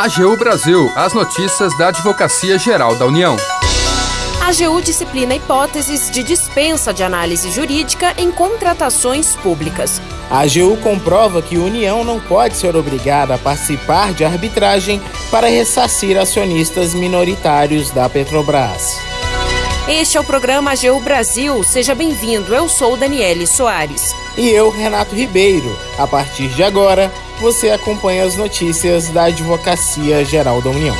AGU Brasil, as notícias da Advocacia Geral da União. A AGU disciplina hipóteses de dispensa de análise jurídica em contratações públicas. A AGU comprova que a União não pode ser obrigada a participar de arbitragem para ressarcir acionistas minoritários da Petrobras. Este é o programa AGU Brasil. Seja bem-vindo. Eu sou Daniele Soares. E eu, Renato Ribeiro. A partir de agora, você acompanha as notícias da Advocacia Geral da União.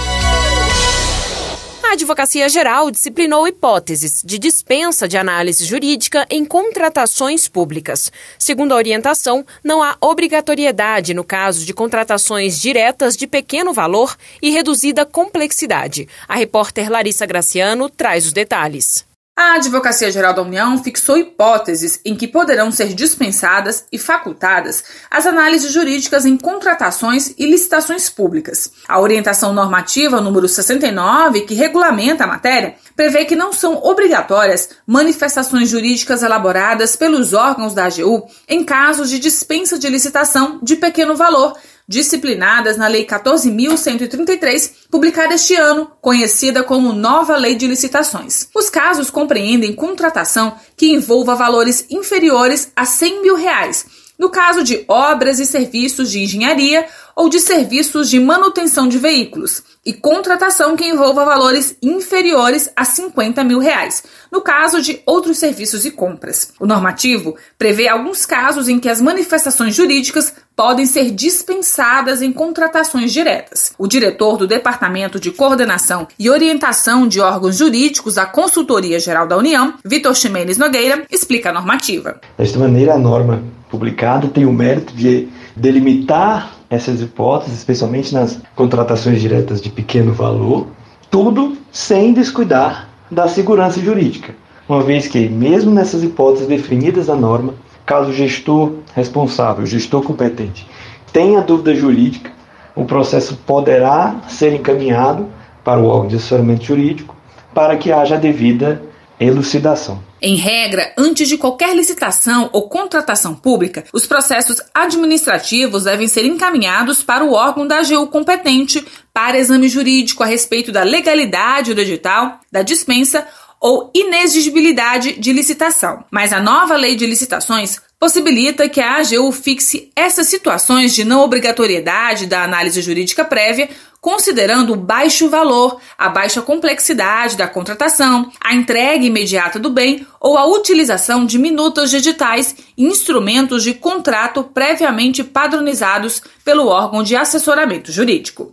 A Advocacia Geral disciplinou hipóteses de dispensa de análise jurídica em contratações públicas. Segundo a orientação, não há obrigatoriedade no caso de contratações diretas de pequeno valor e reduzida complexidade. A repórter Larissa Graciano traz os detalhes. A Advocacia Geral da União fixou hipóteses em que poderão ser dispensadas e facultadas as análises jurídicas em contratações e licitações públicas. A orientação normativa número 69, que regulamenta a matéria, prevê que não são obrigatórias manifestações jurídicas elaboradas pelos órgãos da AGU em casos de dispensa de licitação de pequeno valor disciplinadas na Lei 14.133, publicada este ano, conhecida como Nova Lei de Licitações. Os casos compreendem contratação que envolva valores inferiores a 100 mil reais, no caso de obras e serviços de engenharia ou de serviços de manutenção de veículos, e contratação que envolva valores inferiores a 50 mil reais, no caso de outros serviços e compras. O normativo prevê alguns casos em que as manifestações jurídicas podem ser dispensadas em contratações diretas. O diretor do Departamento de Coordenação e Orientação de Órgãos Jurídicos da Consultoria Geral da União, Vitor Ximenes Nogueira, explica a normativa. Desta maneira, a norma publicada tem o mérito de delimitar essas hipóteses, especialmente nas contratações diretas de pequeno valor, tudo sem descuidar da segurança jurídica, uma vez que, mesmo nessas hipóteses definidas na norma, caso o gestor responsável, o gestor competente, tenha dúvida jurídica, o processo poderá ser encaminhado para o órgão de assessoramento jurídico para que haja a devida elucidação. Em regra, antes de qualquer licitação ou contratação pública, os processos administrativos devem ser encaminhados para o órgão da AGU competente para exame jurídico a respeito da legalidade do edital, da dispensa ou inexigibilidade de licitação. Mas a nova lei de licitações possibilita que a AGU fixe essas situações de não obrigatoriedade da análise jurídica prévia, considerando o baixo valor, a baixa complexidade da contratação, a entrega imediata do bem ou a utilização de minutas digitais e instrumentos de contrato previamente padronizados pelo órgão de assessoramento jurídico.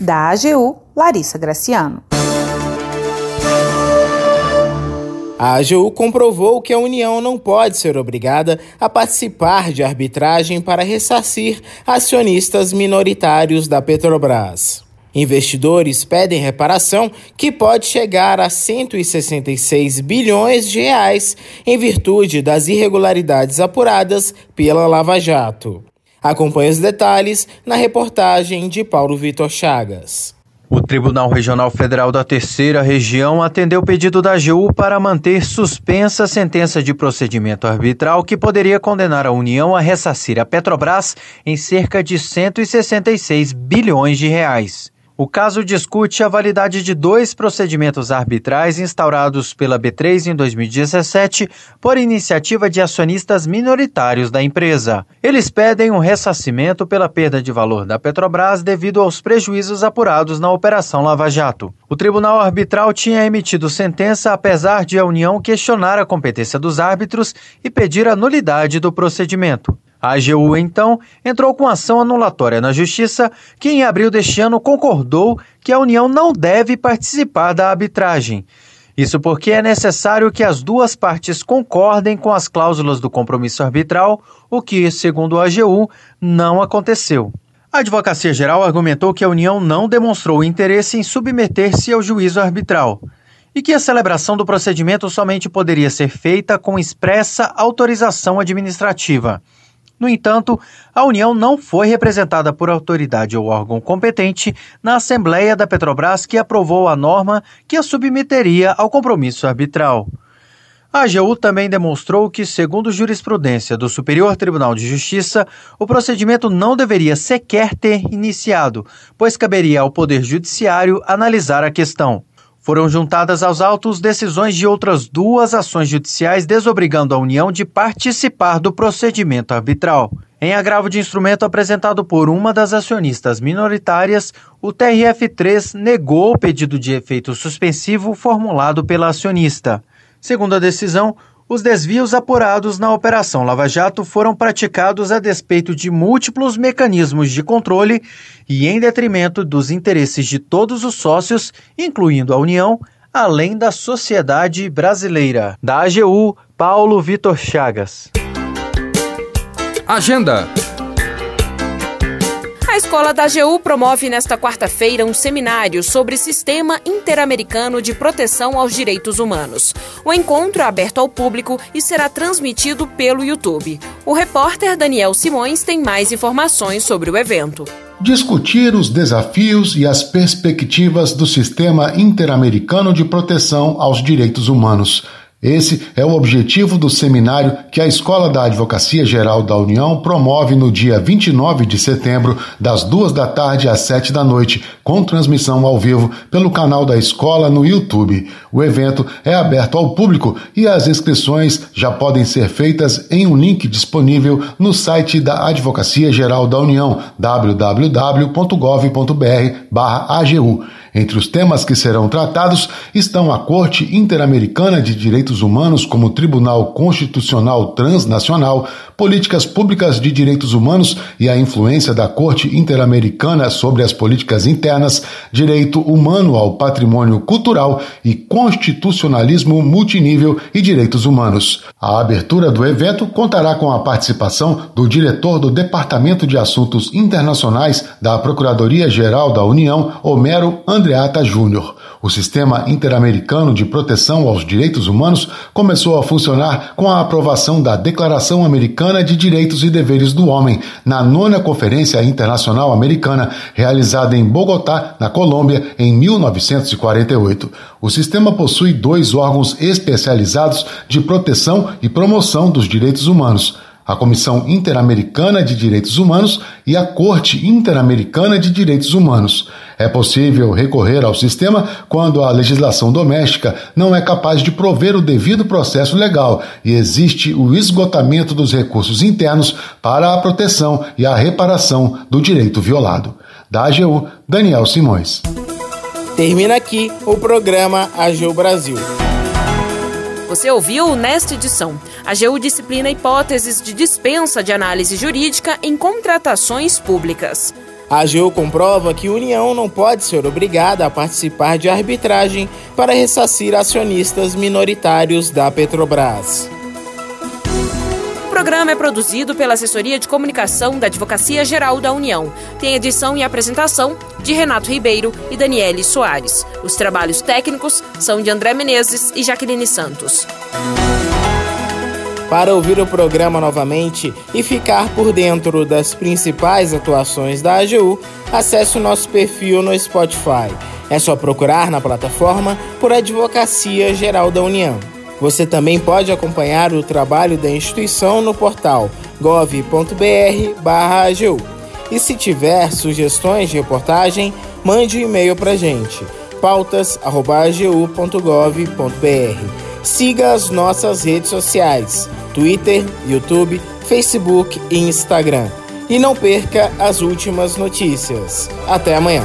Da AGU, Larissa Graciano. A AGU comprovou que a União não pode ser obrigada a participar de arbitragem para ressarcir acionistas minoritários da Petrobras. Investidores pedem reparação que pode chegar a 166 bilhões de reais em virtude das irregularidades apuradas pela Lava Jato. Acompanhe os detalhes na reportagem de Paulo Vitor Chagas. O Tribunal Regional Federal da Terceira Região atendeu o pedido da AGU para manter suspensa a sentença de procedimento arbitral que poderia condenar a União a ressarcir a Petrobras em cerca de 166 bilhões de reais. O caso discute a validade de dois procedimentos arbitrais instaurados pela B3 em 2017 por iniciativa de acionistas minoritários da empresa. Eles pedem um ressarcimento pela perda de valor da Petrobras devido aos prejuízos apurados na Operação Lava Jato. O Tribunal Arbitral tinha emitido sentença apesar de a União questionar a competência dos árbitros e pedir a nulidade do procedimento. A AGU, então, entrou com ação anulatória na Justiça, que em abril deste ano concordou que a União não deve participar da arbitragem. Isso porque é necessário que as duas partes concordem com as cláusulas do compromisso arbitral, o que, segundo a AGU, não aconteceu. A Advocacia Geral argumentou que a União não demonstrou interesse em submeter-se ao juízo arbitral e que a celebração do procedimento somente poderia ser feita com expressa autorização administrativa. No entanto, a União não foi representada por autoridade ou órgão competente na Assembleia da Petrobras que aprovou a norma que a submeteria ao compromisso arbitral. A AGU também demonstrou que, segundo jurisprudência do Superior Tribunal de Justiça, o procedimento não deveria sequer ter iniciado, pois caberia ao Poder Judiciário analisar a questão. Foram juntadas aos autos decisões de outras duas ações judiciais desobrigando a União de participar do procedimento arbitral. Em agravo de instrumento apresentado por uma das acionistas minoritárias, o TRF3 negou o pedido de efeito suspensivo formulado pela acionista. Segundo a decisão, os desvios apurados na Operação Lava Jato foram praticados a despeito de múltiplos mecanismos de controle e em detrimento dos interesses de todos os sócios, incluindo a União, além da sociedade brasileira. Da AGU, Paulo Vitor Chagas. Agenda escola da AGU promove nesta quarta-feira um seminário sobre Sistema Interamericano de Proteção aos Direitos Humanos. O encontro é aberto ao público e será transmitido pelo YouTube. O repórter Daniel Simões tem mais informações sobre o evento. Discutir os desafios e as perspectivas do Sistema Interamericano de Proteção aos Direitos Humanos. Esse é o objetivo do seminário que a Escola da Advocacia Geral da União promove no dia 29 de setembro, das duas da tarde às sete da noite, com transmissão ao vivo pelo canal da escola no YouTube. O evento é aberto ao público e as inscrições já podem ser feitas em um link disponível no site da Advocacia Geral da União, www.gov.br/agu. Entre os temas que serão tratados estão a Corte Interamericana de Direitos Humanos como Tribunal Constitucional Transnacional, políticas públicas de direitos humanos e a influência da Corte Interamericana sobre as políticas internas, direito humano ao patrimônio cultural e constitucionalismo multinível e direitos humanos. A abertura do evento contará com a participação do diretor do Departamento de Assuntos Internacionais da Procuradoria-Geral da União, Homero André Andreata Júnior. O Sistema Interamericano de Proteção aos Direitos Humanos começou a funcionar com a aprovação da Declaração Americana de Direitos e Deveres do Homem na nona Conferência Internacional Americana, realizada em Bogotá, na Colômbia, em 1948. O sistema possui dois órgãos especializados de proteção e promoção dos direitos humanos a Comissão Interamericana de Direitos Humanos e a Corte Interamericana de Direitos Humanos. É possível recorrer ao sistema quando a legislação doméstica não é capaz de prover o devido processo legal e existe o esgotamento dos recursos internos para a proteção e a reparação do direito violado. Da AGU, Daniel Simões. Termina aqui o programa AGU Brasil. Você ouviu nesta edição. A GU disciplina hipóteses de dispensa de análise jurídica em contratações públicas. A AGU comprova que a União não pode ser obrigada a participar de arbitragem para ressarcir acionistas minoritários da Petrobras programa é produzido pela Assessoria de Comunicação da Advocacia Geral da União. Tem edição e apresentação de Renato Ribeiro e Daniele Soares. Os trabalhos técnicos são de André Menezes e Jaqueline Santos. Para ouvir o programa novamente e ficar por dentro das principais atuações da AGU, acesse o nosso perfil no Spotify. É só procurar na plataforma por Advocacia Geral da União. Você também pode acompanhar o trabalho da instituição no portal gov.br/agu. E se tiver sugestões de reportagem, mande um e-mail para gente pautas@agu.gov.br. Siga as nossas redes sociais: Twitter, YouTube, Facebook e Instagram. E não perca as últimas notícias. Até amanhã.